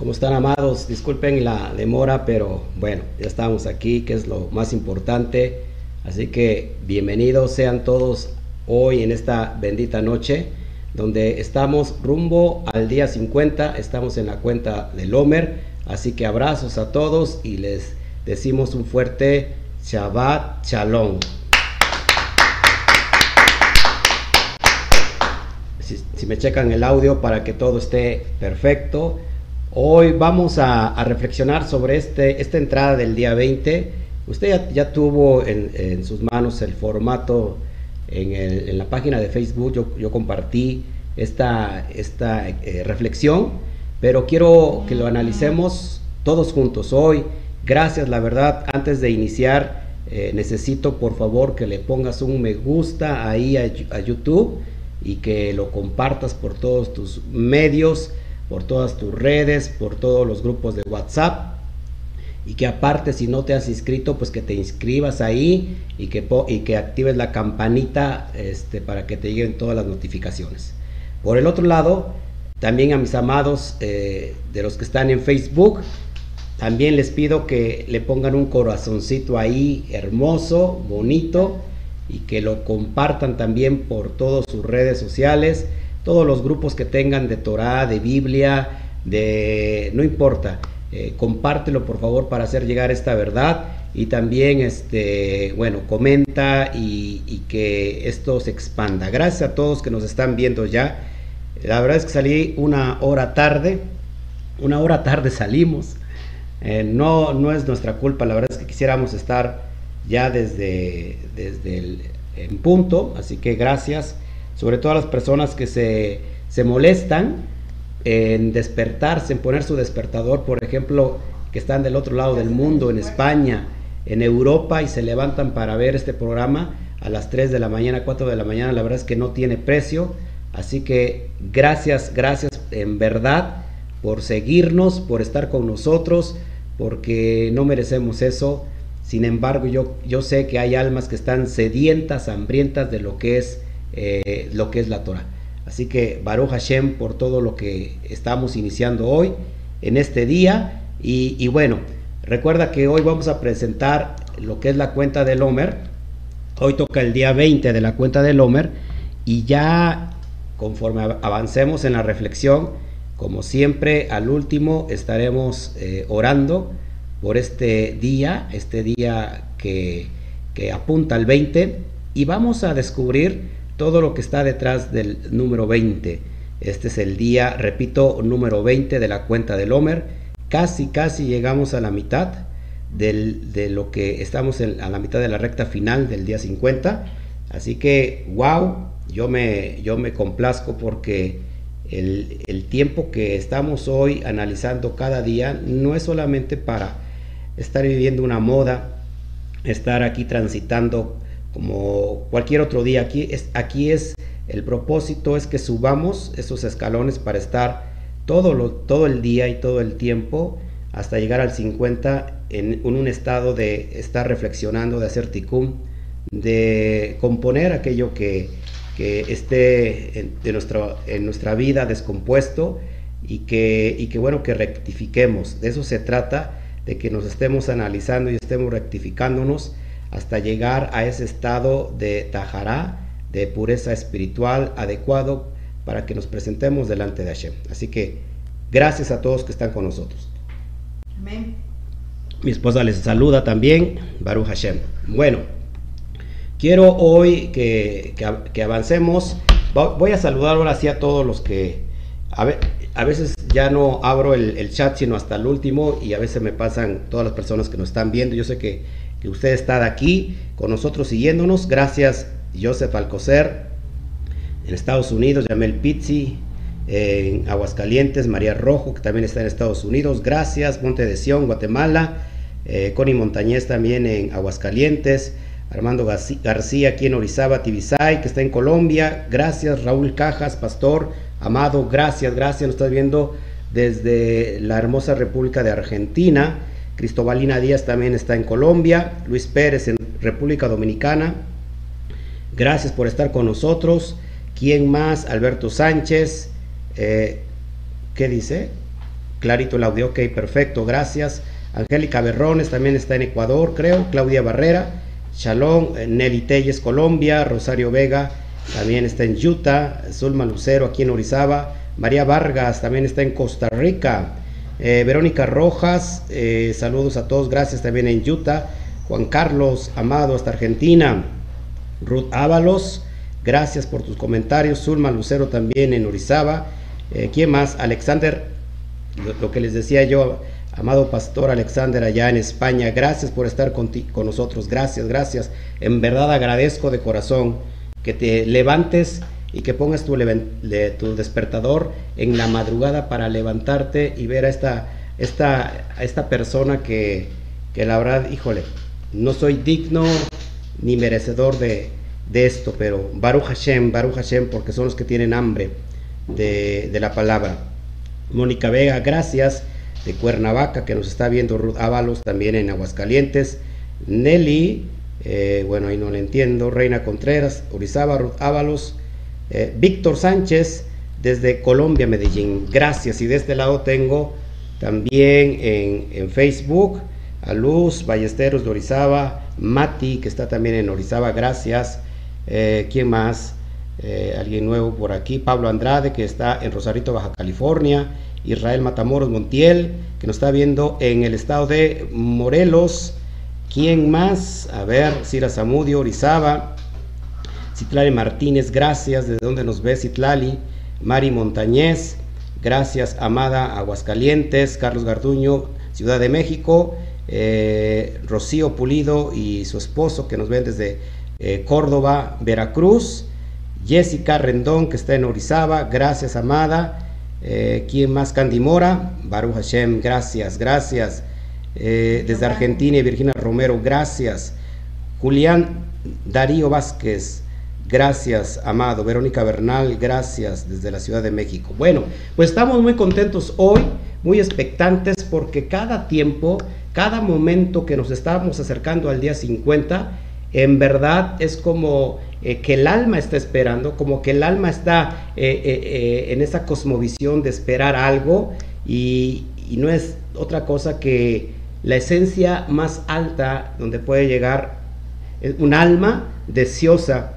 ¿Cómo están amados? Disculpen la demora, pero bueno, ya estamos aquí, que es lo más importante. Así que bienvenidos sean todos hoy en esta bendita noche, donde estamos rumbo al día 50, estamos en la cuenta del Homer. Así que abrazos a todos y les decimos un fuerte Shabbat Shalom. Si, me checan el audio para que todo esté perfecto. Hoy vamos a, reflexionar sobre este, esta entrada del día 20. Usted ya, tuvo en, sus manos el formato en, la página de Facebook. Yo, compartí esta, esta eh, reflexión, pero quiero que lo analicemos todos juntos hoy. Gracias, la verdad, antes de iniciar, eh, necesito por favor que le pongas un me gusta ahí a, a YouTube y que lo compartas por todos tus medios, por todas tus redes, por todos los grupos de WhatsApp y que aparte si no te has inscrito pues que te inscribas ahí y que, y que actives la campanita este, para que te lleguen todas las notificaciones. Por el otro lado, también a mis amados eh, de los que están en Facebook, también les pido que le pongan un corazoncito ahí hermoso, bonito y que lo compartan también por todas sus redes sociales, todos los grupos que tengan de Torah, de Biblia, de no importa, eh, compártelo por favor para hacer llegar esta verdad y también este bueno comenta y, que esto se expanda. Gracias a todos que nos están viendo ya. La verdad es que salí una hora tarde, una hora tarde salimos. Eh, no, no es nuestra culpa, la verdad es que quisiéramos estar ya desde, desde el en punto, así que gracias, sobre todo a las personas que se, se molestan en despertarse, en poner su despertador, por ejemplo, que están del otro lado del mundo, en España, en Europa, y se levantan para ver este programa a las 3 de la mañana, 4 de la mañana, la verdad es que no tiene precio, así que gracias, gracias en verdad por seguirnos, por estar con nosotros, porque no merecemos eso. Sin embargo, yo, yo sé que hay almas que están sedientas, hambrientas de lo que es, eh, lo que es la Torah. Así que Baruch Hashem por todo lo que estamos iniciando hoy, en este día. Y, bueno, recuerda que hoy vamos a presentar lo que es la cuenta del Homer. Hoy toca el día 20 de la cuenta del Homer. Y ya conforme avancemos en la reflexión, como siempre, al último estaremos eh, orando por este día, este día que, apunta al 20, y vamos a descubrir todo lo que está detrás del número 20. Este es el día, repito, número 20 de la cuenta del Homer. Casi, casi llegamos a la mitad de lo que estamos en, a la mitad de la recta final del día 50. Así que, wow, yo me, yo me complazco porque el, el tiempo que estamos hoy analizando cada día no es solamente para estar viviendo una moda, estar aquí transitando como cualquier otro día. Aquí es, aquí es el propósito es que subamos esos escalones para estar todo, lo, todo el día y todo el tiempo hasta llegar al 50 en, un estado de estar reflexionando, de hacer ticum, de componer aquello que, que esté en, de nuestra, en nuestra vida descompuesto y que, y que bueno que rectifiquemos. De eso se trata de que nos estemos analizando y estemos rectificándonos hasta llegar a ese estado de tajará, de pureza espiritual adecuado para que nos presentemos delante de Hashem. Así que gracias a todos que están con nosotros. Amén. Mi esposa les saluda también, Baruch Hashem. Bueno, quiero hoy que, que, avancemos. Voy a saludar ahora sí a todos los que... A ver, a veces ya no abro el, chat sino hasta el último y a veces me pasan todas las personas que nos están viendo. Yo sé que, que usted está aquí con nosotros siguiéndonos. Gracias, Joseph Alcocer, en Estados Unidos, Yamel Pizzi, en Aguascalientes, María Rojo, que también está en Estados Unidos. Gracias, Monte de Sion, Guatemala. Eh, Connie Montañez también en Aguascalientes. Armando García aquí en Orizaba, Tibisay, que está en Colombia. Gracias, Raúl Cajas, Pastor Amado, gracias, gracias. Nos estás viendo desde la hermosa República de Argentina. Cristobalina Díaz también está en Colombia. Luis Pérez en República Dominicana. Gracias por estar con nosotros. ¿Quién más? Alberto Sánchez. Eh, ¿Qué dice? clarito el audio, ok, perfecto, gracias. Angélica Berrones también está en Ecuador, creo. Claudia Barrera, Shalom, eh, Nelly Telles, Colombia. Rosario Vega también está en Utah. Zulma Lucero aquí en Orizaba. María Vargas también está en Costa Rica. Eh, Verónica Rojas, eh, saludos a todos, gracias también en Utah. Juan Carlos Amado hasta Argentina. Ruth Ábalos, gracias por tus comentarios. Zulma Lucero también en Orizaba. ¿Quién más? Alexander, lo que les decía yo, Amado Pastor Alexander allá en España, gracias por estar con, con nosotros, gracias, gracias. En verdad agradezco de corazón que te levantes y que pongas tu, tu despertador en la madrugada para levantarte y ver a esta, esta, esta persona que, que la verdad, híjole, no soy digno ni merecedor de, de esto, pero Baruch Hashem, Baruch Hashem, porque son los que tienen hambre de, de la palabra. Mónica Vega, gracias de Cuernavaca, que nos está viendo Ruth Ábalos también en Aguascalientes, Nelly, eh, bueno, ahí no le entiendo, Reina Contreras, Orizaba, Ruth Ábalos, eh, Víctor Sánchez, desde Colombia, Medellín, gracias. Y de este lado tengo también en, Facebook a Luz Ballesteros de Orizaba, Mati, que está también en Orizaba, gracias. Eh, ¿Quién más? alguien nuevo por aquí, Pablo Andrade, que está en Rosarito, Baja California. Israel Matamoros Montiel, que nos está viendo en el estado de Morelos. ¿Quién más? A ver, Cira Zamudio, Orizaba. Citlali Martínez, gracias. ¿De dónde nos ve Citlali? Mari Montañez, gracias. Amada Aguascalientes, Carlos Garduño, Ciudad de México. Eh, Rocío Pulido y su esposo que nos ven desde eh, Córdoba, Veracruz. Jessica Rendón, que está en Orizaba, gracias, Amada. Eh, ¿Quién más? Candy Mora, Baruch Hashem, gracias, gracias. Desde Argentina, Virginia Romero, gracias. Julián Darío Vázquez, gracias, amado. Verónica Bernal, gracias, desde la Ciudad de México. Bueno, pues estamos muy contentos hoy, muy expectantes, porque cada tiempo, cada momento que nos estamos acercando al día 50, en verdad es como eh, que el alma está esperando, como que el alma está eh, eh, en esa cosmovisión de esperar algo y, no es otra cosa que la esencia más alta donde puede llegar un alma deseosa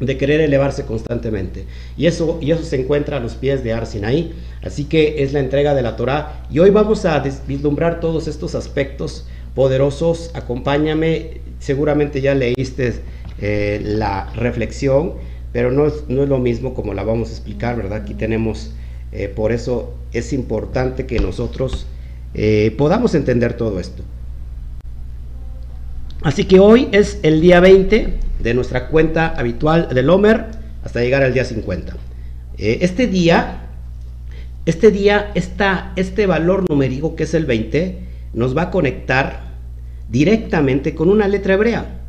de querer elevarse constantemente. Y eso, y eso se encuentra a los pies de Arsinaí. Así que es la entrega de la Torah. Y hoy vamos a vislumbrar todos estos aspectos poderosos. Acompáñame. Seguramente ya leíste eh, la reflexión, pero no es, no es, lo mismo como la vamos a explicar, ¿verdad? Aquí tenemos, eh, por eso es importante que nosotros eh, podamos entender todo esto. Así que hoy es el día 20 de nuestra cuenta habitual del Homer hasta llegar al día 50. este día, este día, esta, este valor numérico que es el 20, nos va a conectar directamente con una letra hebrea.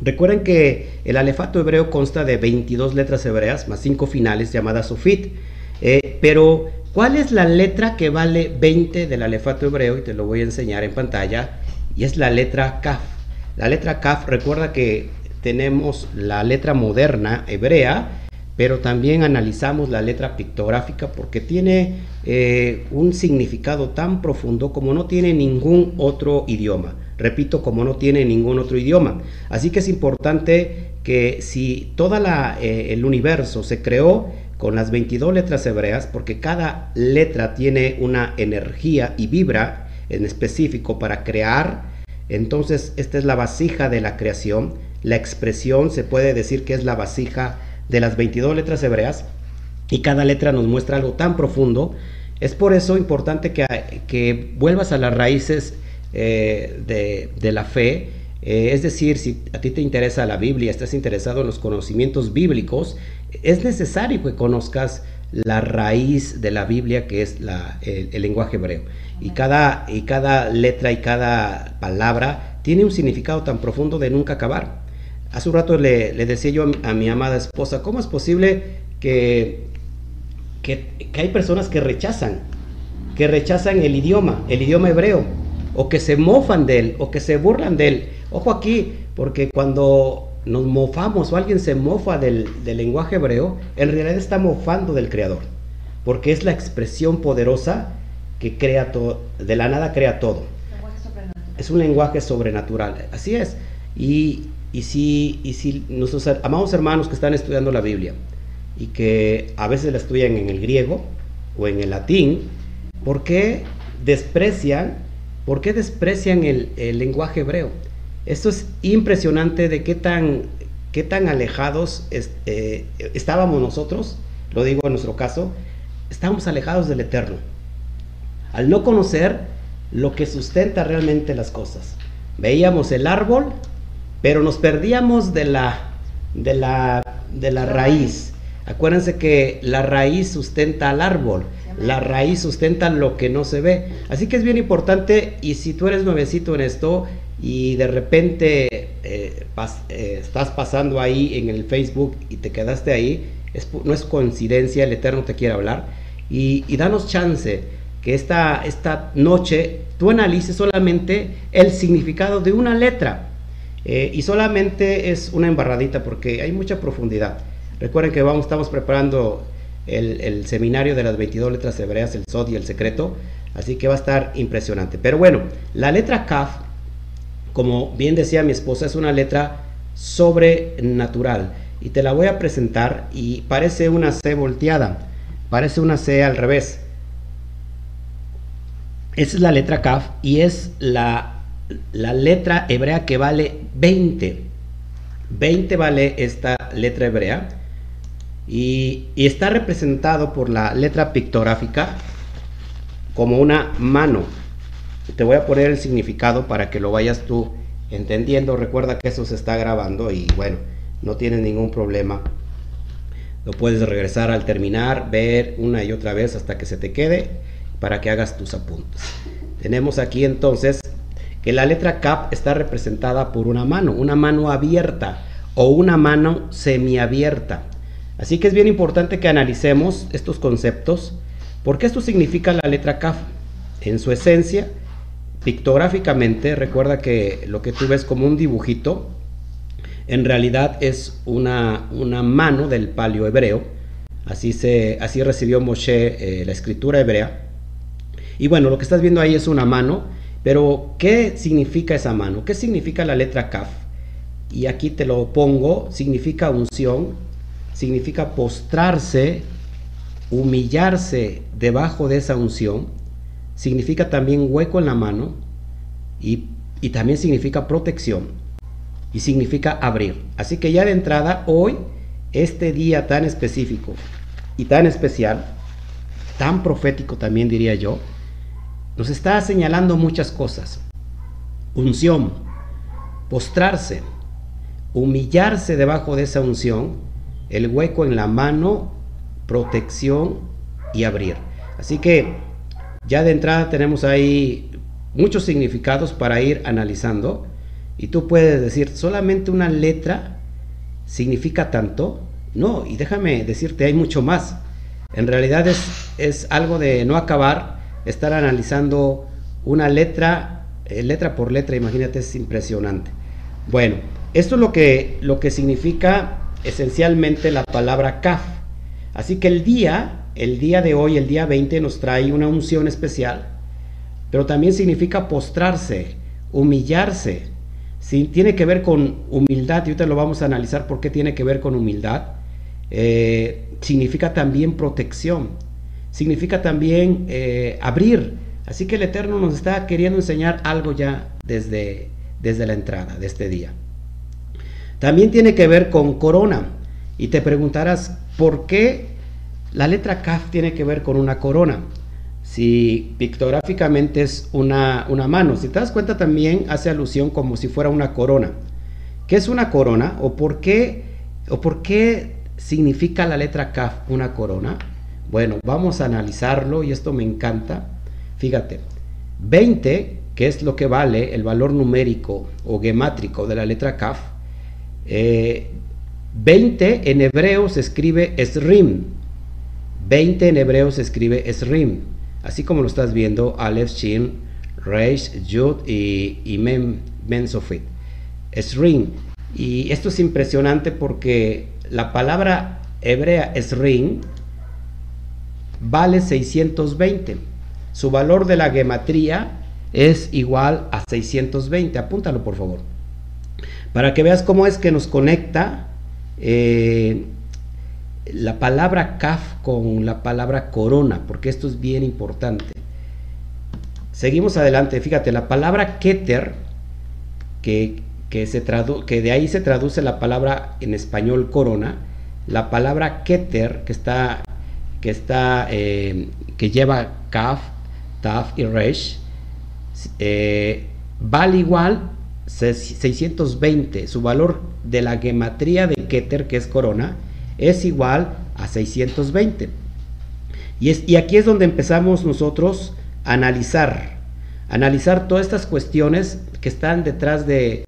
Recuerden que el alefato hebreo consta de 22 letras hebreas más 5 finales llamadas sufit. Eh, pero, ¿cuál es la letra que vale 20 del alefato hebreo? Y te lo voy a enseñar en pantalla. Y es la letra kaf. La letra kaf, recuerda que tenemos la letra moderna hebrea, pero también analizamos la letra pictográfica porque tiene eh, un significado tan profundo como no tiene ningún otro idioma. Repito, como no tiene ningún otro idioma. Así que es importante que si todo eh, el universo se creó con las 22 letras hebreas, porque cada letra tiene una energía y vibra en específico para crear, entonces esta es la vasija de la creación. La expresión se puede decir que es la vasija de las 22 letras hebreas y cada letra nos muestra algo tan profundo. Es por eso importante que, que vuelvas a las raíces eh, de, la fe. Eh, es decir, si a ti te interesa la Biblia, estás interesado en los conocimientos bíblicos, es necesario que conozcas la raíz de la Biblia, que es el, lenguaje hebreo. Y cada, y cada letra y cada palabra tiene un significado tan profundo de nunca acabar. Hace un rato le, decía yo a mi, amada esposa, ¿cómo es posible que, que, que hay personas que rechazan, que rechazan el idioma, el idioma hebreo? o que se mofan de él, o que se burlan de él. Ojo aquí, porque cuando nos mofamos o alguien se mofa del, lenguaje hebreo, en realidad está mofando del Creador, porque es la expresión poderosa que crea todo, de la nada crea todo. Es un lenguaje sobrenatural, así es. Y, y, si, y si nuestros amados hermanos que están estudiando la Biblia y que a veces la estudian en el griego o en el latín, ¿por qué desprecian, por qué desprecian el, lenguaje hebreo? Esto es impresionante de qué tan, qué tan alejados eh, estábamos nosotros, lo digo en nuestro caso, estamos alejados del eterno. Al no conocer lo que sustenta realmente las cosas. Veíamos el árbol, pero nos perdíamos de la, de la, de la raíz. Acuérdense que la raíz sustenta al árbol, la raíz sustenta lo que no se ve. Así que es bien importante y si tú eres nuevecito en esto y de repente eh, eh, estás pasando ahí en el Facebook y te quedaste ahí, no es coincidencia, el Eterno te quiere hablar y, y danos chance que esta, esta noche tú analices solamente el significado de una letra. Eh, y solamente es una embarradita porque hay mucha profundidad. Recuerden que vamos, estamos preparando el, seminario de las 22 letras hebreas, el Sod y el secreto, así que va a estar impresionante. Pero bueno, la letra Kaf, como bien decía mi esposa, es una letra sobrenatural y te la voy a presentar y parece una C volteada, parece una C al revés. Esa es la letra Kaf y es la, la letra hebrea que vale 20. 20 vale esta letra hebrea y, y, está representado por la letra pictográfica como una mano. Te voy a poner el significado para que lo vayas tú entendiendo. Recuerda que eso se está grabando y bueno, no tienes ningún problema. Lo puedes regresar al terminar, ver una y otra vez hasta que se te quede para que hagas tus apuntes. Tenemos aquí entonces que la letra cap está representada por una mano, una mano abierta o una mano semiabierta. Así que es bien importante que analicemos estos conceptos, porque esto significa la letra kaf. En su esencia, pictográficamente, recuerda que lo que tú ves como un dibujito, en realidad es una, una mano del palio hebreo. Así, se, así recibió Moshe eh, la escritura hebrea. Y bueno, lo que estás viendo ahí es una mano, pero ¿qué significa esa mano? ¿Qué significa la letra Kaf? Y aquí te lo pongo, significa unción, significa postrarse, humillarse debajo de esa unción, significa también hueco en la mano y, también significa protección y significa abrir. Así que ya de entrada, hoy, este día tan específico y tan especial, tan profético también diría yo, nos está señalando muchas cosas. Unción, postrarse, humillarse debajo de esa unción, el hueco en la mano, protección y abrir. Así que ya de entrada tenemos ahí muchos significados para ir analizando y tú puedes decir, solamente una letra significa tanto. No, y déjame decirte, hay mucho más. En realidad es, es algo de no acabar estar analizando una letra, eh, letra por letra, imagínate, es impresionante. Bueno, esto es lo que, lo que significa esencialmente la palabra kaf. Así que el día, el día de hoy, el día 20, nos trae una unción especial, pero también significa postrarse, humillarse. Tiene que ver con humildad, y ahorita lo vamos a analizar por qué tiene que ver con humildad. Eh, significa también protección significa también eh, abrir. Así que el Eterno nos está queriendo enseñar algo ya desde, desde la entrada de este día. También tiene que ver con corona. Y te preguntarás, ¿por qué la letra Kaf tiene que ver con una corona? Si pictográficamente es una, una mano. Si te das cuenta también hace alusión como si fuera una corona. ¿Qué es una corona? ¿O por qué, o por qué significa la letra Kaf una corona? Bueno, vamos a analizarlo y esto me encanta. Fíjate, 20, que es lo que vale el valor numérico o gemátrico de la letra Kaf, 20 eh, en hebreo se escribe Esrim. 20 en hebreo se escribe Esrim. Así como lo estás viendo, Aleph, Shin, Reish, Yud y, y Mem, Sofit. Esrim. Y esto es impresionante porque la palabra hebrea Esrim vale 620. su valor de la gematría es igual a 620. Apúntalo, por favor. Para que veas cómo es que nos conecta eh, la palabra kaf con la palabra corona, porque esto es bien importante. Seguimos adelante, fíjate, la palabra keter, que, se que de ahí se traduce la palabra en español corona, la palabra keter, que está, que está, eh, que lleva kaf, taf y resh, eh, vale igual 620, su valor de la gematría de Keter, que es corona, es igual a 620. Y, es, y aquí es donde empezamos nosotros a analizar, analizar todas estas cuestiones que están detrás de,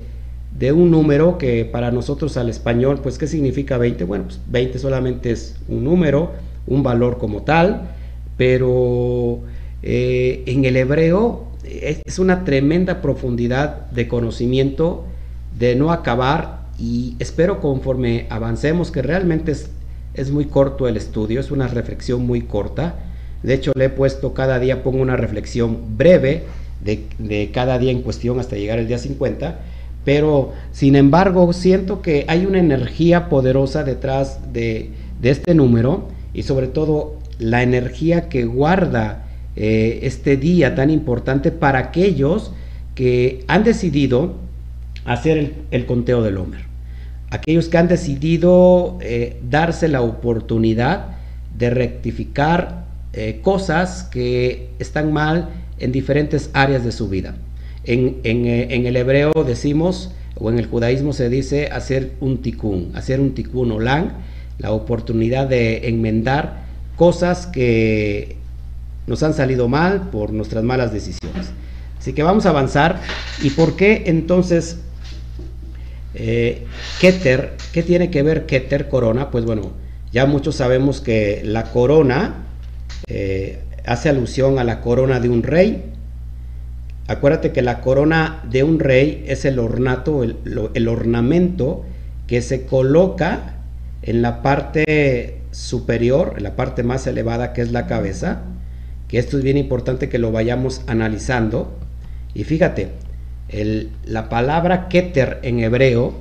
de un número que para nosotros al español, pues, ¿qué significa 20? Bueno, pues 20 solamente es un número, un valor como tal, pero eh, en el hebreo es, una tremenda profundidad de conocimiento de no acabar y espero conforme avancemos que realmente es, es muy corto el estudio, es una reflexión muy corta. De hecho, le he puesto cada día, pongo una reflexión breve de, de, cada día en cuestión hasta llegar al día 50, pero sin embargo siento que hay una energía poderosa detrás de, de este número y sobre todo la energía que guarda eh, este día tan importante para aquellos que han decidido hacer el, conteo del Homer. Aquellos que han decidido eh, darse la oportunidad de rectificar eh, cosas que están mal en diferentes áreas de su vida. En, en, el hebreo decimos, o en el judaísmo se dice hacer un tikkun, hacer un tikkun olang, la oportunidad de enmendar cosas que nos han salido mal por nuestras malas decisiones. Así que vamos a avanzar. ¿Y por qué entonces eh, Keter? ¿Qué tiene que ver Keter corona? Pues bueno, ya muchos sabemos que la corona eh, hace alusión a la corona de un rey. Acuérdate que la corona de un rey es el ornato, el, el ornamento que se coloca en la parte superior, en la parte más elevada que es la cabeza, que esto es bien importante que lo vayamos analizando. Y fíjate, la palabra Keter en hebreo,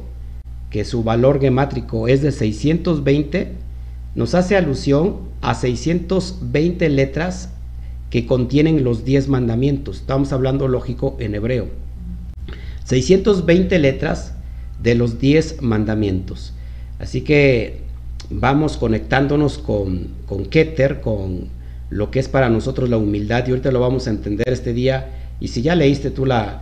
que su valor gemátrico es de 620, nos hace alusión a 620 letras que contienen los 10 mandamientos. Estamos hablando lógico en hebreo. 620 letras de los 10 mandamientos. Así que vamos conectándonos con, con Keter, con lo que es para nosotros la humildad y ahorita lo vamos a entender este día y si ya leíste tú la,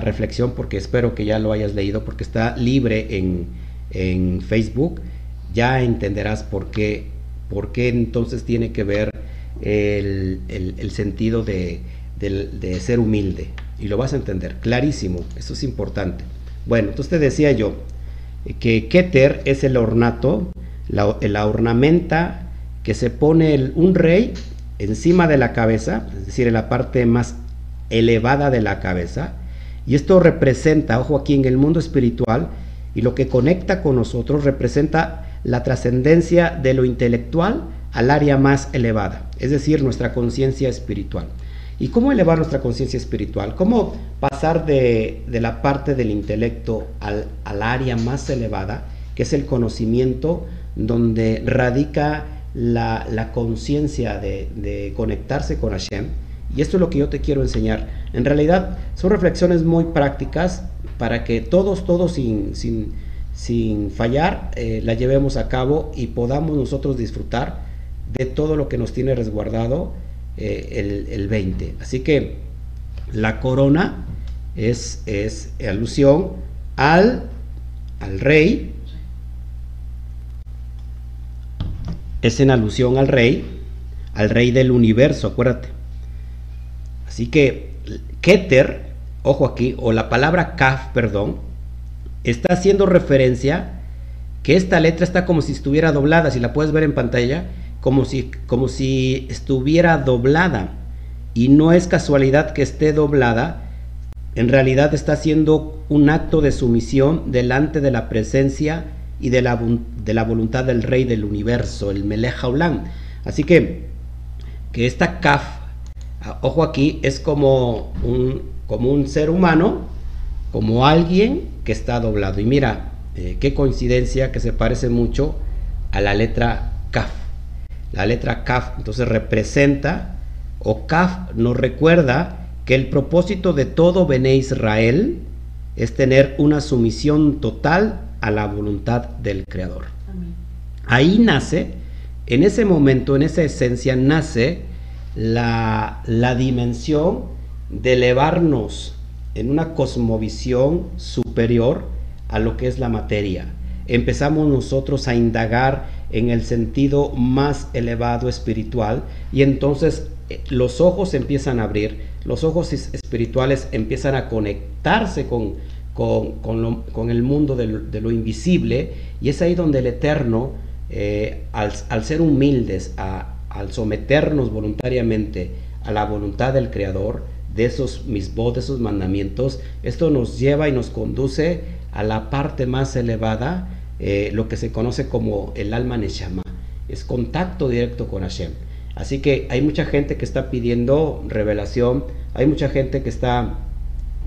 reflexión porque espero que ya lo hayas leído porque está libre en, en Facebook ya entenderás por qué, por qué entonces tiene que ver el, el, sentido de, de, ser humilde y lo vas a entender clarísimo, eso es importante bueno, entonces te decía yo que Keter es el ornato la, la ornamenta que se pone un rey encima de la cabeza, es decir, en la parte más elevada de la cabeza. Y esto representa, ojo aquí en el mundo espiritual, y lo que conecta con nosotros representa la trascendencia de lo intelectual al área más elevada, es decir, nuestra conciencia espiritual. ¿Y cómo elevar nuestra conciencia espiritual? ¿Cómo pasar de, la parte del intelecto al, área más elevada, que es el conocimiento, donde radica la, conciencia de, conectarse con Hashem. Y esto es lo que yo te quiero enseñar. En realidad son reflexiones muy prácticas para que todos, todos sin, sin, sin fallar, eh, la llevemos a cabo y podamos nosotros disfrutar de todo lo que nos tiene resguardado eh, el, el, 20. Así que la corona es, es alusión al, al rey es en alusión al rey, al rey del universo, acuérdate. Así que Keter, ojo aquí, o la palabra Kaf, perdón, está haciendo referencia que esta letra está como si estuviera doblada, si la puedes ver en pantalla, como si, como si estuviera doblada. Y no es casualidad que esté doblada, en realidad está haciendo un acto de sumisión delante de la presencia y de la, de la voluntad del rey del universo, el Melech. Así que, que esta kaf ojo aquí, es como un, como un ser humano, como alguien que está doblado. Y mira, eh, qué coincidencia que se parece mucho a la letra Kaf. La letra Kaf entonces representa, o Kaf nos recuerda que el propósito de todo Bene Israel es tener una sumisión total a la voluntad del Creador. Ahí nace, en ese momento, en esa esencia, nace la, la dimensión de elevarnos en una cosmovisión superior a lo que es la materia. Empezamos nosotros a indagar en el sentido más elevado espiritual y entonces eh, los ojos empiezan a abrir, los ojos espirituales empiezan a conectarse con, con, el mundo de lo, invisible y es ahí donde el Eterno, eh, al, ser humildes, al someternos voluntariamente a la voluntad del Creador, de esos misbos, de esos mandamientos, esto nos lleva y nos conduce a la parte más elevada, eh, lo que se conoce como el alma Neshama, es contacto directo con Hashem. Así que hay mucha gente que está pidiendo revelación, hay mucha gente que está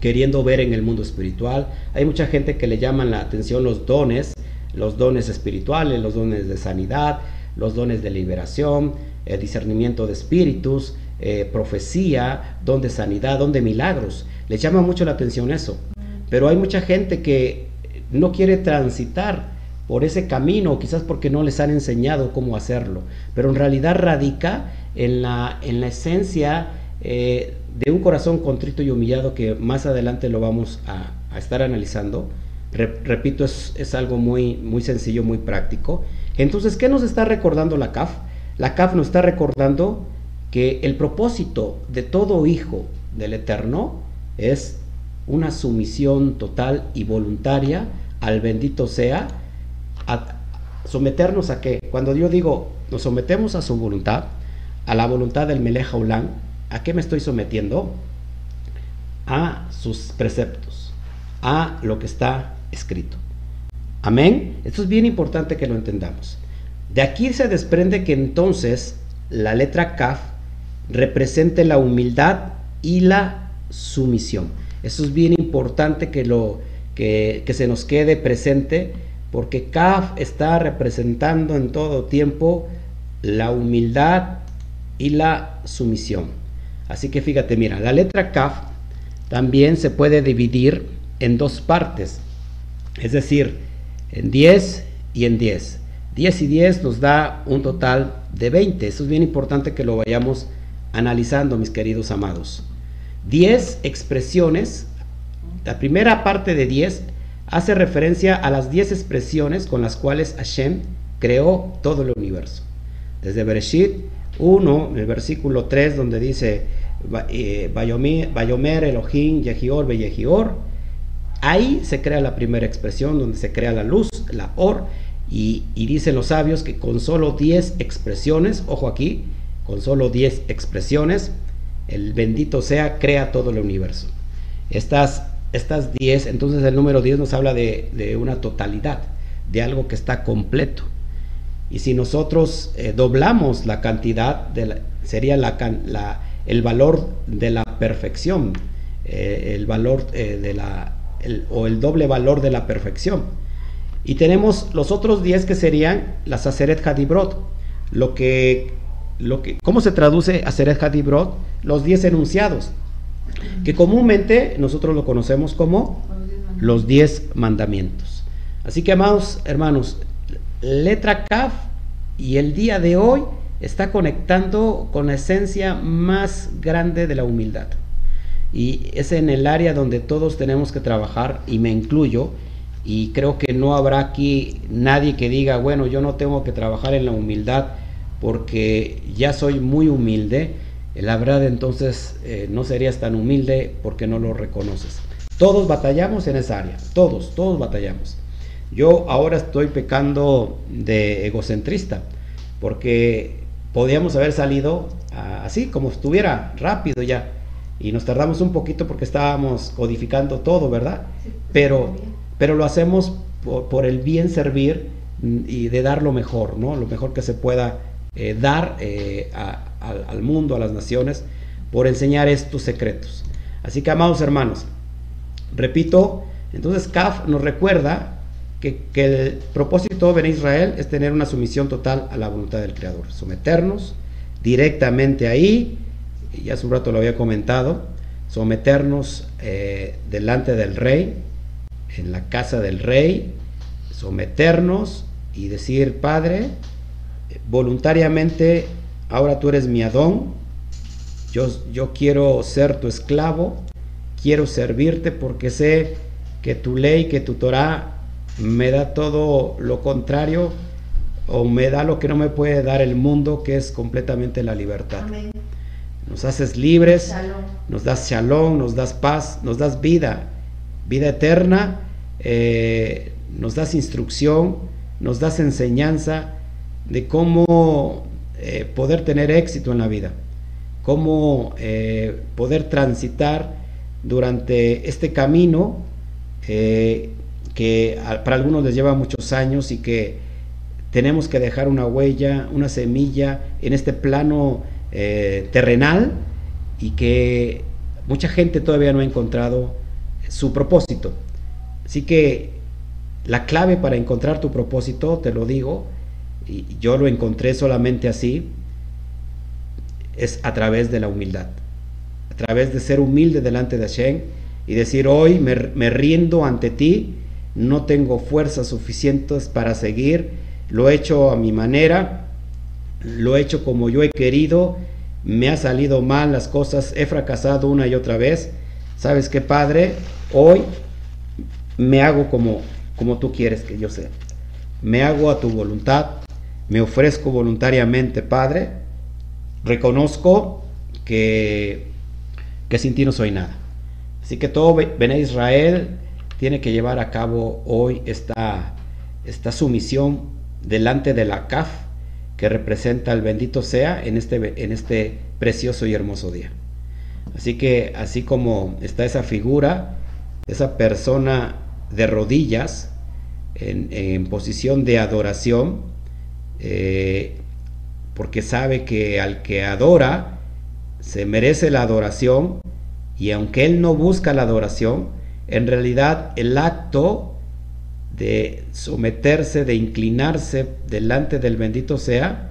queriendo ver en el mundo espiritual, hay mucha gente que le llaman la atención los dones, los dones espirituales, los dones de sanidad, los dones de liberación, el discernimiento de espíritus, eh, profecía, don de sanidad, don de milagros. Le llama mucho la atención eso. Pero hay mucha gente que no quiere transitar por ese camino, quizás porque no les han enseñado cómo hacerlo, pero en realidad radica en la, en la esencia eh, de un corazón contrito y humillado que más adelante lo vamos a, estar analizando. repito, es, es, algo muy, muy sencillo, muy práctico. Entonces, ¿qué nos está recordando la CAF? La CAF nos está recordando que el propósito de todo hijo del Eterno es una sumisión total y voluntaria al bendito sea, a someternos a qué? Cuando yo digo, nos sometemos a su voluntad, a la voluntad del Melech Haulán, ¿a qué me estoy sometiendo? A sus preceptos, a lo que está escrito. Amén. Esto es bien importante que lo entendamos. De aquí se desprende que entonces la letra Kaf represente la humildad y la sumisión. Eso es bien importante que, lo, que, se nos quede presente porque Kaf está representando en todo tiempo la humildad y la sumisión. Así que fíjate, mira, la letra Kaf también se puede dividir en dos partes, es decir, en 10 y en 10. 10 y 10 nos da un total de 20. Eso es bien importante que lo vayamos analizando, mis queridos amados. 10 expresiones, la primera parte de 10 hace referencia a las 10 expresiones con las cuales Hashem creó todo el universo. Desde Bereshit 1, el versículo 3, donde dice, Bayomer, Elohim, Yehior, Beyehior, ahí se crea la primera expresión, donde se crea la luz, la Or, y, dicen los sabios que con solo 10 expresiones, ojo aquí, con solo 10 expresiones, el bendito sea crea todo el universo. Estas, estas 10, entonces el número 10 nos habla de, una totalidad, de algo que está completo. Y si nosotros eh, doblamos la cantidad, de sería la, el valor de la perfección, eh, el valor eh, de la, o el doble valor de la perfección. Y tenemos los otros 10 que serían la Saceret Hadibrot, lo que ¿Cómo se traduce a Seret Hadibrot? Los 10 enunciados, que comúnmente nosotros lo conocemos como los 10 mandamientos. Así que, amados hermanos, letra Kaf y el día de hoy está conectando con la esencia más grande de la humildad. Y es en el área donde todos tenemos que trabajar, y me incluyo, y creo que no habrá aquí nadie que diga, bueno, yo no tengo que trabajar en la humildad porque ya soy muy humilde, la verdad entonces eh, no serías tan humilde porque no lo reconoces. Todos batallamos en esa área, todos, todos batallamos. Yo ahora estoy pecando de egocentrista, porque podíamos haber salido así, como estuviera, rápido ya. Y nos tardamos un poquito porque estábamos codificando todo, ¿verdad? Pero, pero lo hacemos por, el bien servir y de dar lo mejor, ¿no? Lo mejor que se pueda eh, dar eh, al mundo, a las naciones, por enseñar estos secretos. Así que, amados hermanos, repito, entonces CAF nos recuerda que, el propósito de Israel es tener una sumisión total a la voluntad del Creador, someternos directamente ahí, ya hace un rato lo había comentado, someternos eh, delante del rey, en la casa del rey, someternos y decir, Padre, voluntariamente, ahora tú eres mi Adón, yo, yo quiero ser tu esclavo, quiero servirte porque sé que tu ley, que tu Torah me da todo lo contrario o me da lo que no me puede dar el mundo, que es completamente la libertad. Nos haces libres, nos das shalom, nos das paz, nos das vida, vida eterna, eh, nos das instrucción, nos das enseñanza de cómo eh, poder tener éxito en la vida, cómo eh, poder transitar durante este camino que para algunos les lleva muchos años y que tenemos que dejar una huella, una semilla en este plano terrenal y que mucha gente todavía no ha encontrado su propósito. Así que la clave para encontrar tu propósito, te lo digo, y yo lo encontré solamente así, es a través de la humildad, a través de ser humilde delante de Hashem y decir hoy me, me rindo ante ti no tengo fuerzas suficientes para seguir, lo he hecho a mi manera, lo he hecho como yo he querido, me ha salido mal las cosas, he fracasado una y otra vez. ¿Sabes qué, Padre? Hoy me hago como, como tú quieres que yo sea. Me hago a tu voluntad, me ofrezco voluntariamente, Padre. Reconozco que, que sin ti no soy nada. Así que todo ven a Israel tiene que llevar a cabo hoy esta, esta sumisión delante de la CAF que representa el bendito sea en este, en este precioso y hermoso día. Así que así como está esa figura, esa persona de rodillas en, posición de adoración, eh, porque sabe que al que adora se merece la adoración y aunque él no busca la adoración, en realidad el acto de someterse, de inclinarse delante del bendito sea,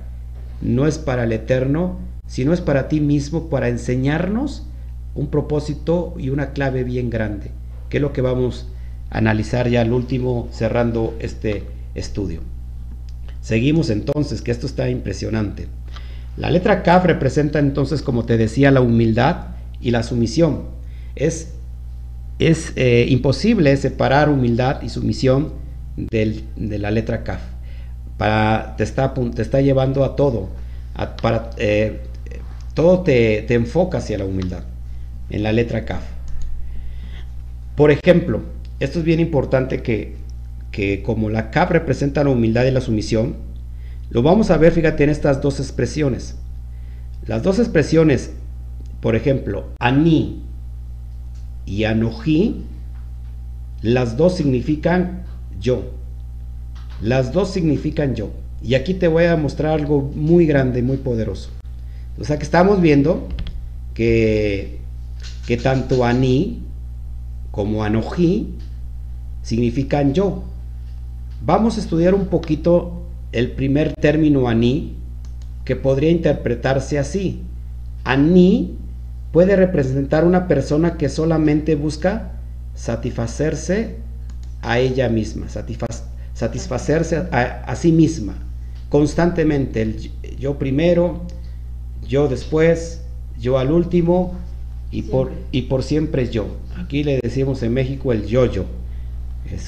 no es para el eterno, sino es para ti mismo, para enseñarnos un propósito y una clave bien grande, que es lo que vamos a analizar ya al último, cerrando este estudio. Seguimos entonces, que esto está impresionante. La letra Kaf representa entonces, como te decía, la humildad y la sumisión. Es es eh, imposible separar humildad y sumisión de la letra Kaf. Para, te, está, te está llevando a todo. para, eh, todo te, enfoca hacia la humildad en la letra Kaf. Por ejemplo, esto es bien importante que, que como la Kaf representa la humildad y la sumisión, lo vamos a ver, fíjate, en estas dos expresiones. Las dos expresiones, por ejemplo, Ani y Anoji, las dos significan yo. Las dos significan yo. Y aquí te voy a mostrar algo muy grande, muy poderoso. O sea que estamos viendo que, tanto Ani como Anoji significan yo. Vamos a estudiar un poquito el primer término Ani, que podría interpretarse así. Ani puede representar una persona que solamente busca satisfacerse a ella misma, satisfacerse a, sí misma, constantemente, el yo primero, yo después, yo al último y por, y por siempre yo. Aquí le decimos en México el yo-yo.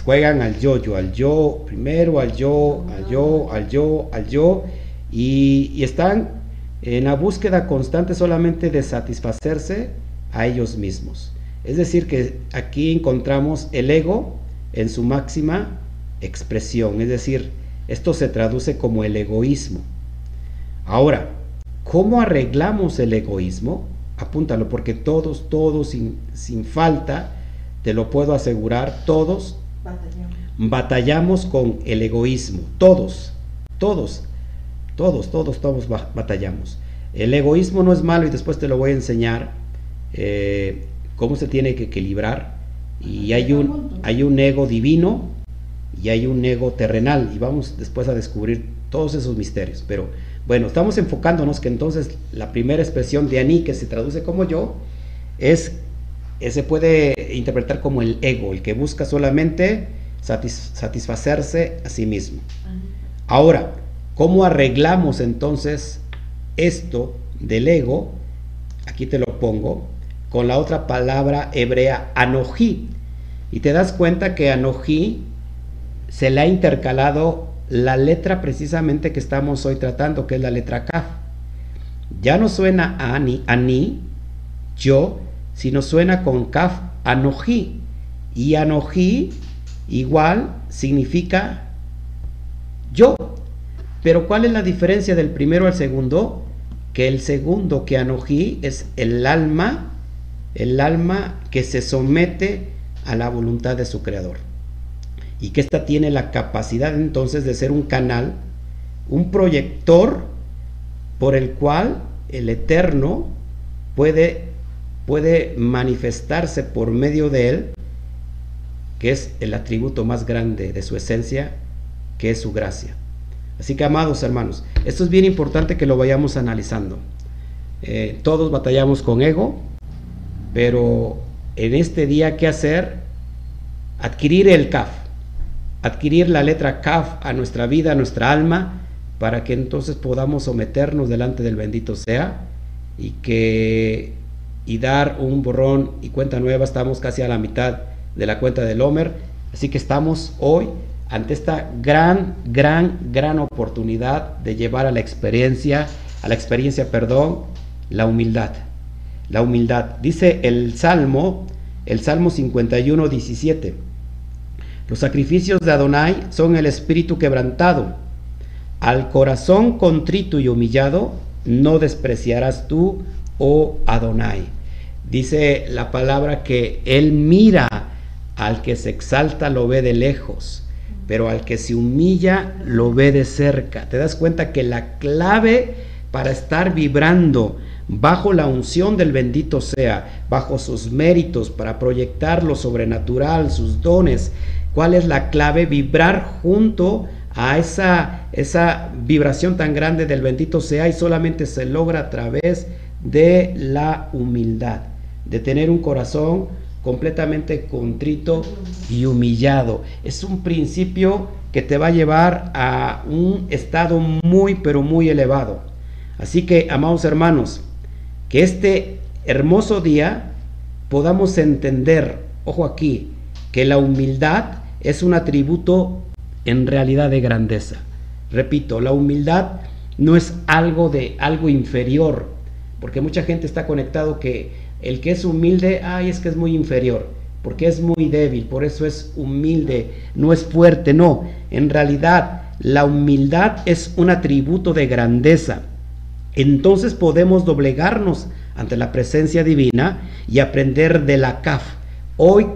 Juegan al yo-yo, al yo primero, al yo, al yo, al yo, al yo, y, y están en la búsqueda constante solamente de satisfacerse a ellos mismos. Es decir, que aquí encontramos el ego en su máxima expresión, es decir, esto se traduce como el egoísmo. Ahora, ¿cómo arreglamos el egoísmo? Apúntalo, porque todos, todos, sin, sin falta, te lo puedo asegurar, todos batallamos. batallamos con el egoísmo, todos, todos. Todos, todos, todos batallamos. El egoísmo no es malo y después te lo voy a enseñar eh, cómo se tiene que equilibrar. Y hay un, hay un ego divino y hay un ego terrenal y vamos después a descubrir todos esos misterios. Pero bueno, estamos enfocándonos que entonces la primera expresión de Ani, que se traduce como yo, es, eh, se puede interpretar como el ego, el que busca solamente satisfacerse a sí mismo. Ahora, ¿cómo arreglamos entonces esto del ego? Aquí te lo pongo con la otra palabra hebrea anojí. Y te das cuenta que anojí se le ha intercalado la letra precisamente que estamos hoy tratando, que es la letra kaf. Ya no suena a ani, ani, yo, sino suena con kaf anojí. Y anojí igual significa yo. Pero ¿cuál es la diferencia del primero al segundo? Que el segundo que anojí es el alma el alma que se somete a la voluntad de su creador. Y que ésta tiene la capacidad entonces de ser un canal, un proyector por el cual el Eterno puede, puede manifestarse por medio de él, que es el atributo más grande de su esencia, que es su gracia. Así que, amados hermanos, esto es bien importante que lo vayamos analizando. Eh, todos batallamos con ego, pero en este día, ¿qué hacer? Adquirir el CAF, adquirir la letra CAF a nuestra vida, a nuestra alma, para que entonces podamos someternos delante del bendito sea y que y dar un borrón y cuenta nueva. Estamos casi a la mitad de la cuenta del Homer, así que estamos hoy ante esta gran, gran, gran oportunidad de llevar a la experiencia, a la experiencia, perdón, la humildad la humildad. Dice el Salmo, el Salmo 51, 17. Los sacrificios de Adonai son el espíritu quebrantado. Al corazón contrito y humillado no despreciarás tú, oh Adonai. Dice la palabra que Él mira al que se exalta, lo ve de lejos, pero al que se humilla, lo ve de cerca. Te das cuenta que la clave para estar vibrando bajo la unción del bendito sea, bajo sus méritos para proyectar lo sobrenatural, sus dones. ¿Cuál es la clave? Vibrar junto a esa, esa vibración tan grande del bendito sea y solamente se logra a través de la humildad, de tener un corazón completamente contrito y humillado. Es un principio que te va a llevar a un estado muy, pero muy elevado. Así que, amados hermanos, que este hermoso día podamos entender, ojo aquí, que la humildad es un atributo en realidad de grandeza. Repito, la humildad no es algo de algo inferior, porque mucha gente está conectado que el que es humilde, ay, es que es muy inferior, porque es muy débil, por eso es humilde, no es fuerte, no. En realidad, la humildad es un atributo de grandeza entonces podemos doblegarnos ante la presencia divina y aprender de la CAF. Hoy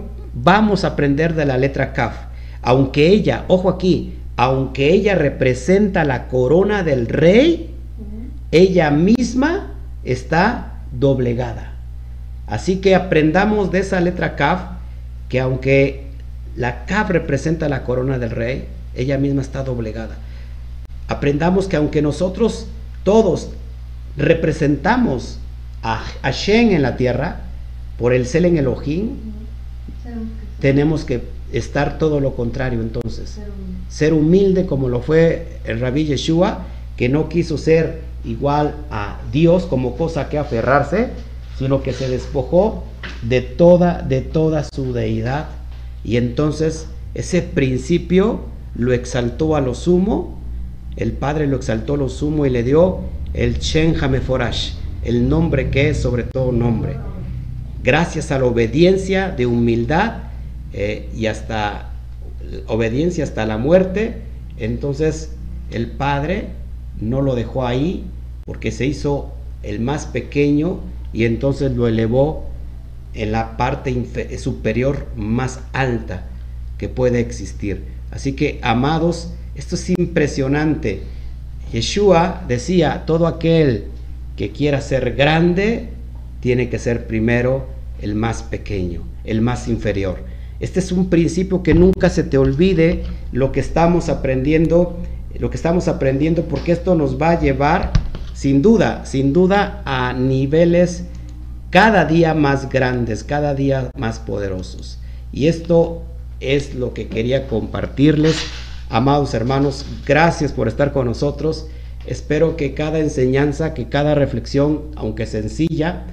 vamos a aprender de la letra CAF. Aunque ella, ojo aquí, aunque ella representa la corona del rey, ella misma está doblegada. Así que aprendamos de esa letra CAF que aunque la CAF representa la corona del rey, ella misma está doblegada. Aprendamos que aunque nosotros todos representamos a Hashem en la tierra, por el Sel en Elohim, tenemos que estar todo lo contrario entonces. Ser humilde como lo fue el rabí Yeshua, que no quiso ser igual a Dios como cosa que aferrarse, sino que se despojó de toda, de toda su deidad. Y entonces ese principio lo exaltó a lo sumo, el Padre lo exaltó a lo sumo y le dio el Shen Hameforash, el nombre que es sobre todo nombre. Gracias a la obediencia de humildad eh, y hasta obediencia hasta la muerte, entonces el Padre no lo dejó ahí porque se hizo el más pequeño y entonces lo elevó en la parte superior más alta que puede existir. Así que, amados, esto es impresionante Yeshua decía, todo aquel que quiera ser grande, tiene que ser primero el más pequeño, el más inferior. Este es un principio que nunca se te olvide lo que estamos aprendiendo, lo que estamos aprendiendo, porque esto nos va a llevar, sin duda, sin duda, a niveles cada día más grandes, cada día más poderosos. Y esto es lo que quería compartirles. Amados hermanos, gracias por estar con nosotros. Espero que cada enseñanza, que cada reflexión, aunque sencilla,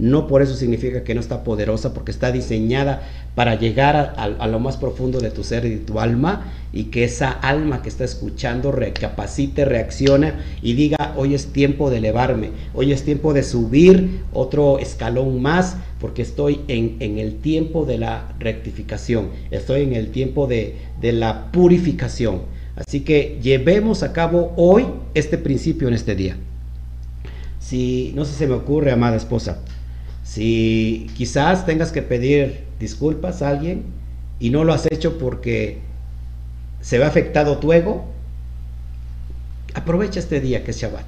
no por eso significa que no está poderosa, porque está diseñada para llegar a, lo más profundo de tu ser y de tu alma y que esa alma que está escuchando recapacite, reaccione y diga, hoy es tiempo de elevarme, hoy es tiempo de subir otro escalón más, porque estoy en, el tiempo de la rectificación, estoy en el tiempo de, de la purificación. Así que llevemos a cabo hoy este principio en este día. Si no se me ocurre, amada esposa, si quizás tengas que pedir disculpas a alguien y no lo has hecho porque se ve afectado tu ego, aprovecha este día que es Shabbat.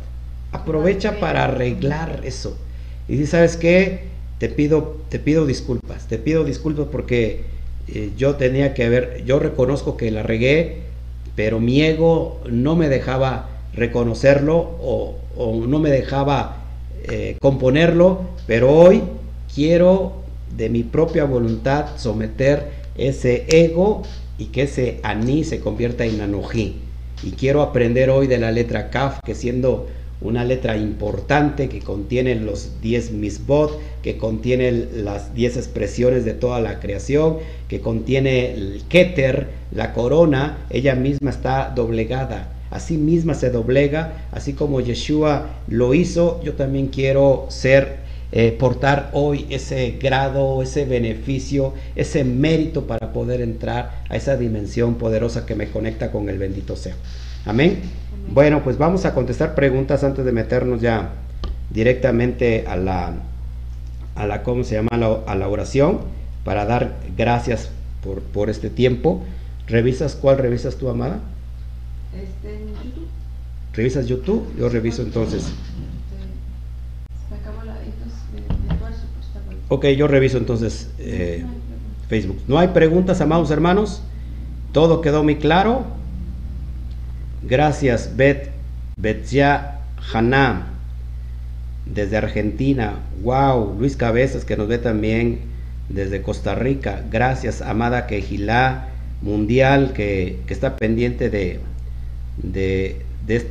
Aprovecha para arreglar eso. Y si sabes qué, te pido, te pido disculpas. Te pido disculpas porque eh, yo tenía que ver, yo reconozco que la regué, pero mi ego no me dejaba reconocerlo o, no me dejaba eh, componerlo, pero hoy quiero de mi propia voluntad someter ese ego y que ese aní se convierta en anojí. Y quiero aprender hoy de la letra kaf, que siendo una letra importante que contiene los 10 misbot, que contiene las 10 expresiones de toda la creación, que contiene el keter, la corona, ella misma está doblegada. Así misma se doblega, así como Yeshua lo hizo, yo también quiero ser eh, portar hoy ese grado, ese beneficio, ese mérito para poder entrar a esa dimensión poderosa que me conecta con el bendito sea. Amén. Bueno, pues vamos a contestar preguntas antes de meternos ya directamente a la, a la ¿cómo se llama? A la, oración para dar gracias por, por, este tiempo. ¿Revisas cuál revisas tú, amada? Este, YouTube. ¿Revisas YouTube? Yo reviso entonces. Ok, yo reviso entonces eh, Facebook. ¿No hay preguntas, amados hermanos? Todo quedó muy claro. Gracias, Bet, Betzia Haná, desde Argentina. Wow, Luis Cabezas, que nos ve también desde Costa Rica. Gracias, amada Quejilá Mundial, que, está pendiente de, de,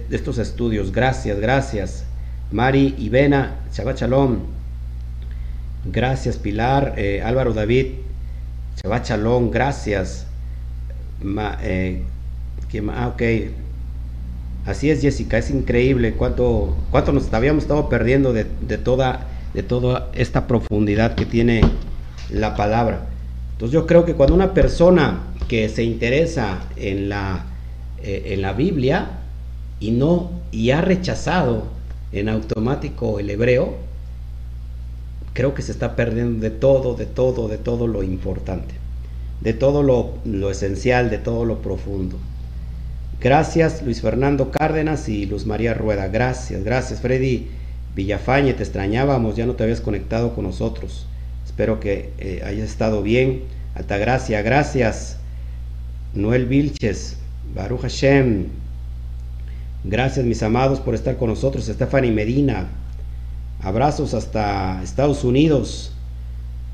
estos estudios. Gracias, gracias. Mari Ibena, Shabbat Shalom. Gracias Pilar, eh, Álvaro David, Chava Chalón, gracias. Eh, ah, ok. Así es Jessica, es increíble cuánto, cuánto nos habíamos estado perdiendo de, toda, de toda esta profundidad que tiene la palabra. Entonces yo creo que cuando una persona que se interesa en la, eh, en la Biblia y no y ha rechazado en automático el hebreo, creo que se está perdiendo de todo, de todo, de todo lo importante, de todo lo, esencial, de todo lo profundo. Gracias Luis Fernando Cárdenas y Luz María Rueda. Gracias, gracias Freddy Villafañe, te extrañábamos, ya no te habías conectado con nosotros. Espero que eh, hayas estado bien. Altagracia, gracias. Noel Vilches, Baruch Hashem. Gracias mis amados por estar con nosotros. Stephanie Medina, Abrazos hasta Estados Unidos.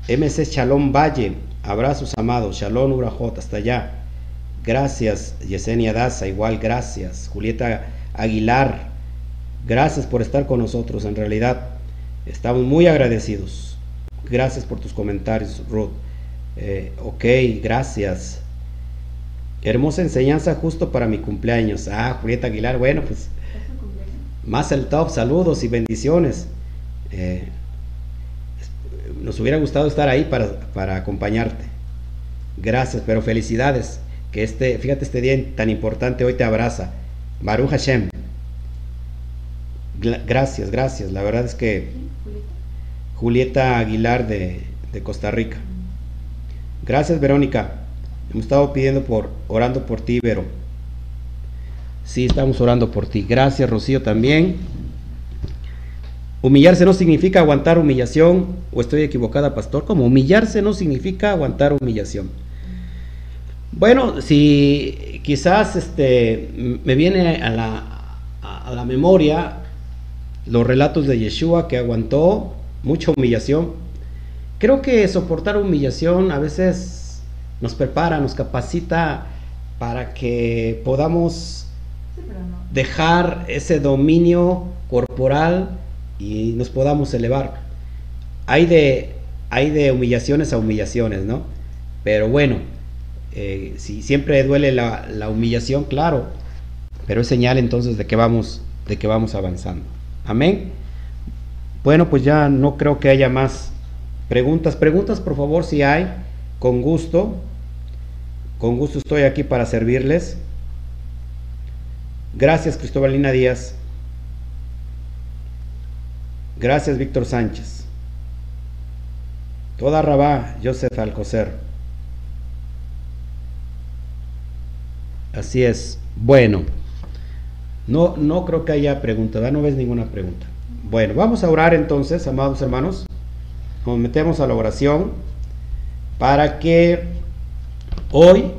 MC Shalom Valle. Abrazos amados. Shalom Urajot hasta allá. Gracias Yesenia Daza. Igual gracias. Julieta Aguilar. Gracias por estar con nosotros. En realidad estamos muy agradecidos. Gracias por tus comentarios, Ruth. Eh, ok, gracias. Hermosa enseñanza justo para mi cumpleaños. Ah, Julieta Aguilar, bueno, pues más el top, saludos y bendiciones. Eh, nos hubiera gustado estar ahí para, acompañarte. Gracias, pero felicidades. Que este, fíjate, este día tan importante hoy te abraza. Baruch Hashem. Gracias, gracias. La verdad es que Julieta Aguilar de, de Costa Rica. Gracias, Verónica. Hemos estado pidiendo por, orando por ti, Vero. Sí, estamos orando por ti. Gracias, Rocío, también. Humillarse no significa aguantar humillación, o estoy equivocada, pastor, como humillarse no significa aguantar humillación. Bueno, si quizás este, me viene a la, a la memoria los relatos de Yeshua que aguantó mucha humillación. Creo que soportar humillación a veces nos prepara, nos capacita para que podamos dejar ese dominio corporal y nos podamos elevar. Hay de, hay de humillaciones a humillaciones, ¿no? Pero bueno, eh, si siempre duele la, la, humillación, claro, pero es señal entonces de que vamos, de que vamos avanzando. Amén. Bueno, pues ya no creo que haya más preguntas. Preguntas, por favor, si hay, con gusto. Con gusto estoy aquí para servirles. Gracias, Cristobalina Díaz. Gracias, Víctor Sánchez. Toda Rabá, Joseph Alcocer. Así es. Bueno, no, no creo que haya pregunta, no ves ninguna pregunta. Bueno, vamos a orar entonces, amados hermanos. Nos metemos a la oración para que hoy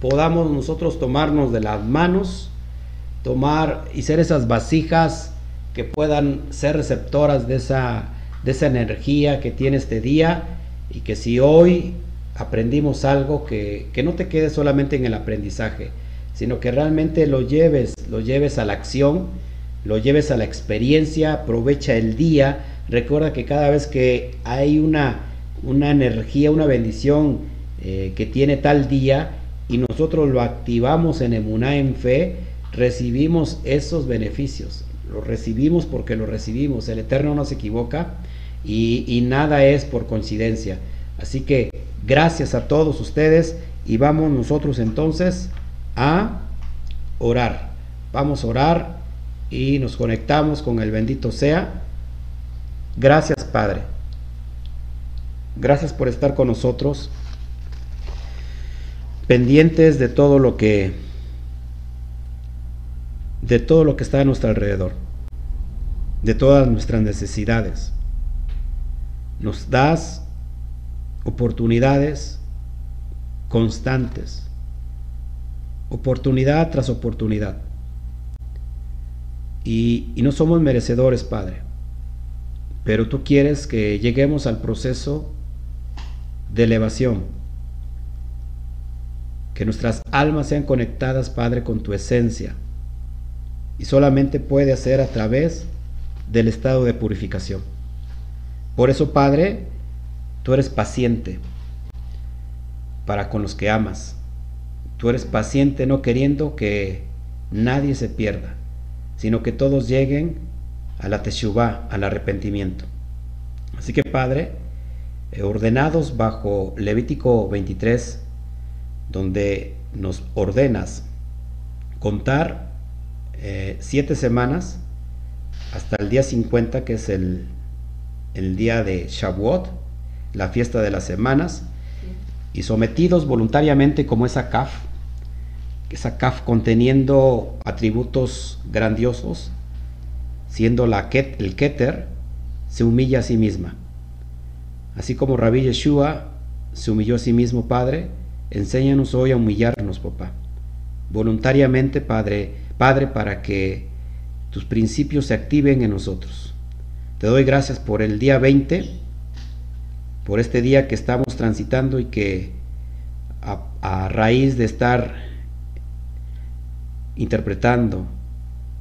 podamos nosotros tomarnos de las manos, tomar y ser esas vasijas que puedan ser receptoras de esa, de esa energía que tiene este día y que si hoy aprendimos algo, que, que no te quedes solamente en el aprendizaje, sino que realmente lo lleves, lo lleves a la acción, lo lleves a la experiencia, aprovecha el día, recuerda que cada vez que hay una, una energía, una bendición eh, que tiene tal día y nosotros lo activamos en emuná, en fe, recibimos esos beneficios lo recibimos porque lo recibimos. El Eterno no se equivoca y, nada es por coincidencia. Así que gracias a todos ustedes y vamos nosotros entonces a orar. Vamos a orar y nos conectamos con el bendito sea. Gracias Padre. Gracias por estar con nosotros, pendientes de todo lo que de todo lo que está a nuestro alrededor, de todas nuestras necesidades. Nos das oportunidades constantes, oportunidad tras oportunidad. Y, y, no somos merecedores, Padre, pero tú quieres que lleguemos al proceso de elevación, que nuestras almas sean conectadas, Padre, con tu esencia y solamente puede hacer a través del estado de purificación. Por eso, Padre, tú eres paciente para con los que amas. Tú eres paciente no queriendo que nadie se pierda, sino que todos lleguen a la teshuvah, al arrepentimiento. Así que, Padre, ordenados bajo Levítico 23, donde nos ordenas contar eh, siete semanas hasta el día 50, que es el, el día de Shavuot, la fiesta de las semanas, y sometidos voluntariamente como esa kaf, esa kaf conteniendo atributos grandiosos, siendo la ket, el keter, se humilla a sí misma. Así como Rabbi Yeshua se humilló a sí mismo, Padre, enséñanos hoy a humillarnos, papá. Voluntariamente, Padre, Padre, para que tus principios se activen en nosotros. Te doy gracias por el día 20, por este día que estamos transitando y que a, raíz de estar interpretando,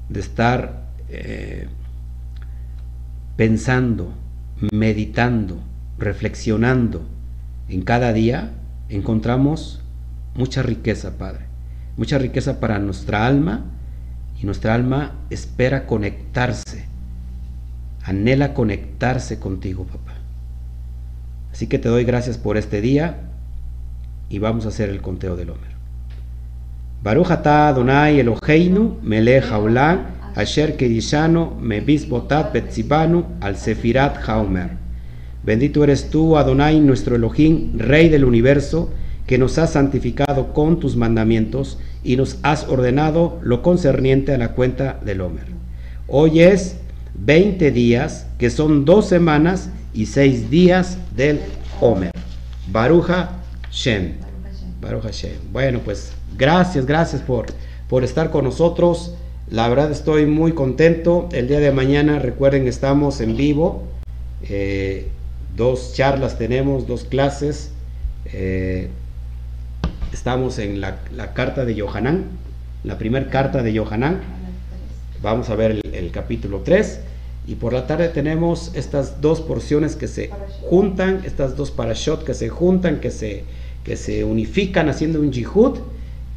de estar eh, pensando, meditando, reflexionando en cada día, encontramos mucha riqueza, Padre. Mucha riqueza para nuestra alma y nuestra alma espera conectarse, anhela conectarse contigo, papá. Así que te doy gracias por este día y vamos a hacer el conteo del Homer. Baruch Adonai Eloheinu melech haolam asher kedishano mevis botat betzibanu al sefirat haomer. Bendito eres tú, Adonai, nuestro Elohim, Rey del universo, que nos has santificado con tus mandamientos y nos has ordenado lo concerniente a la cuenta del Homer. Hoy es 20 días, que son dos semanas y seis días del Omer. Baruja Shem. Baruch Hashem. Bueno, pues gracias, gracias por, por estar con nosotros. La verdad estoy muy contento. El día de mañana, recuerden, estamos en vivo. Eh, dos charlas tenemos, dos clases. Eh, estamos en la, carta de Yohanan, la primera carta de Yohanan. Vamos a ver el, capítulo 3. Y por la tarde tenemos estas dos porciones que se juntan, estas dos parashot que se juntan, que se que se unifican haciendo un yihud,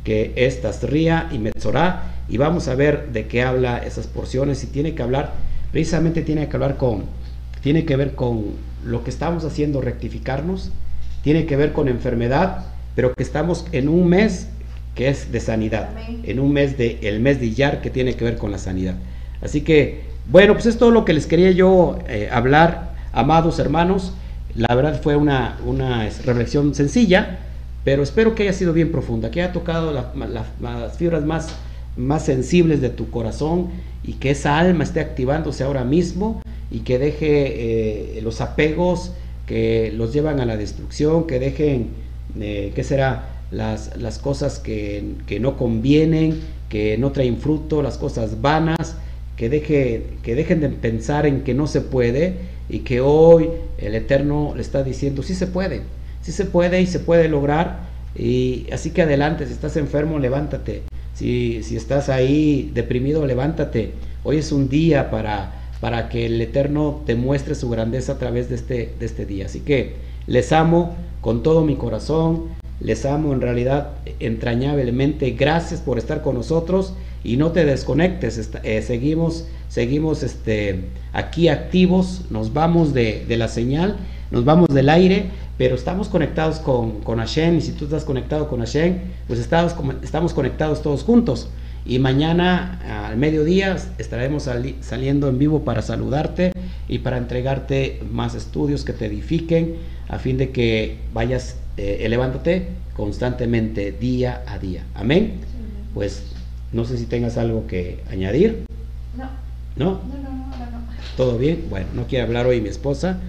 que es Tasría y Metzorah, y vamos a ver de qué habla esas porciones, y tiene que hablar, precisamente tiene que hablar con, tiene que ver con lo que estamos haciendo, rectificarnos, tiene que ver con enfermedad, pero que estamos en un mes que es de sanidad, en un mes de, el mes de Iyar que tiene que ver con la sanidad. Así que, bueno, pues es todo lo que les quería yo eh, hablar, amados hermanos. La verdad fue una, una reflexión sencilla, pero espero que haya sido bien profunda, que haya tocado la, la, las fibras más, más sensibles de tu corazón y que esa alma esté activándose ahora mismo y que deje eh, los apegos que los llevan a la destrucción, que dejen, eh, ¿qué será? Las, las cosas que, que, no convienen, que no traen fruto, las cosas vanas, que, deje, que dejen de pensar en que no se puede y que hoy el Eterno le está diciendo, sí se puede, sí se puede y se puede lograr. Y así que adelante, si estás enfermo, levántate. Si, si estás ahí deprimido, levántate. Hoy es un día para, para que el Eterno te muestre su grandeza a través de este, de este día. Así que les amo con todo mi corazón, les amo en realidad entrañablemente. Gracias por estar con nosotros y no te desconectes. Eh, seguimos seguimos este, aquí activos, nos vamos de, de, la señal, nos vamos del aire, pero estamos conectados con, con Hashem y si tú estás conectado con Hashem, pues estamos, estamos conectados todos juntos. Y mañana al mediodía estaremos sali saliendo en vivo para saludarte y para entregarte más estudios que te edifiquen a fin de que vayas eh, elevándote constantemente día a día. Amén. Pues no sé si tengas algo que añadir. No. ¿No? No, no, no, no. ¿Todo bien? Bueno, no quiere hablar hoy mi esposa.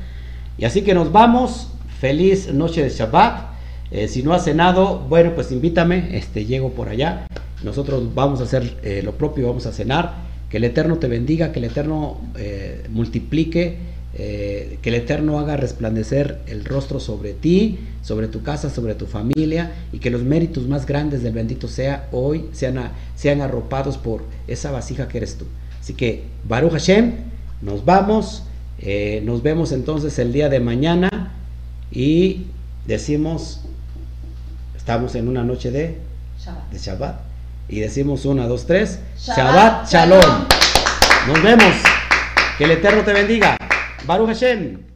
Y así que nos vamos. Feliz noche de Shabbat. Eh, si no has cenado, bueno, pues invítame. Este, llego por allá. Nosotros vamos a hacer eh, lo propio, vamos a cenar. Que el Eterno te bendiga, que el Eterno eh, multiplique, que el Eterno haga resplandecer el rostro sobre ti, sobre tu casa, sobre tu familia, y que los méritos más grandes del bendito sea hoy sean, sean arropados por esa vasija que eres tú. Así que, Baruch Hashem, nos vamos. Eh, nos vemos entonces el día de mañana y decimos, estamos en una noche de Shabbat. de Shabbat. Y decimos una, dos, tres. Shabbat Shabbat Shalom. Nos vemos. Que el Eterno te bendiga. Baruch Hashem.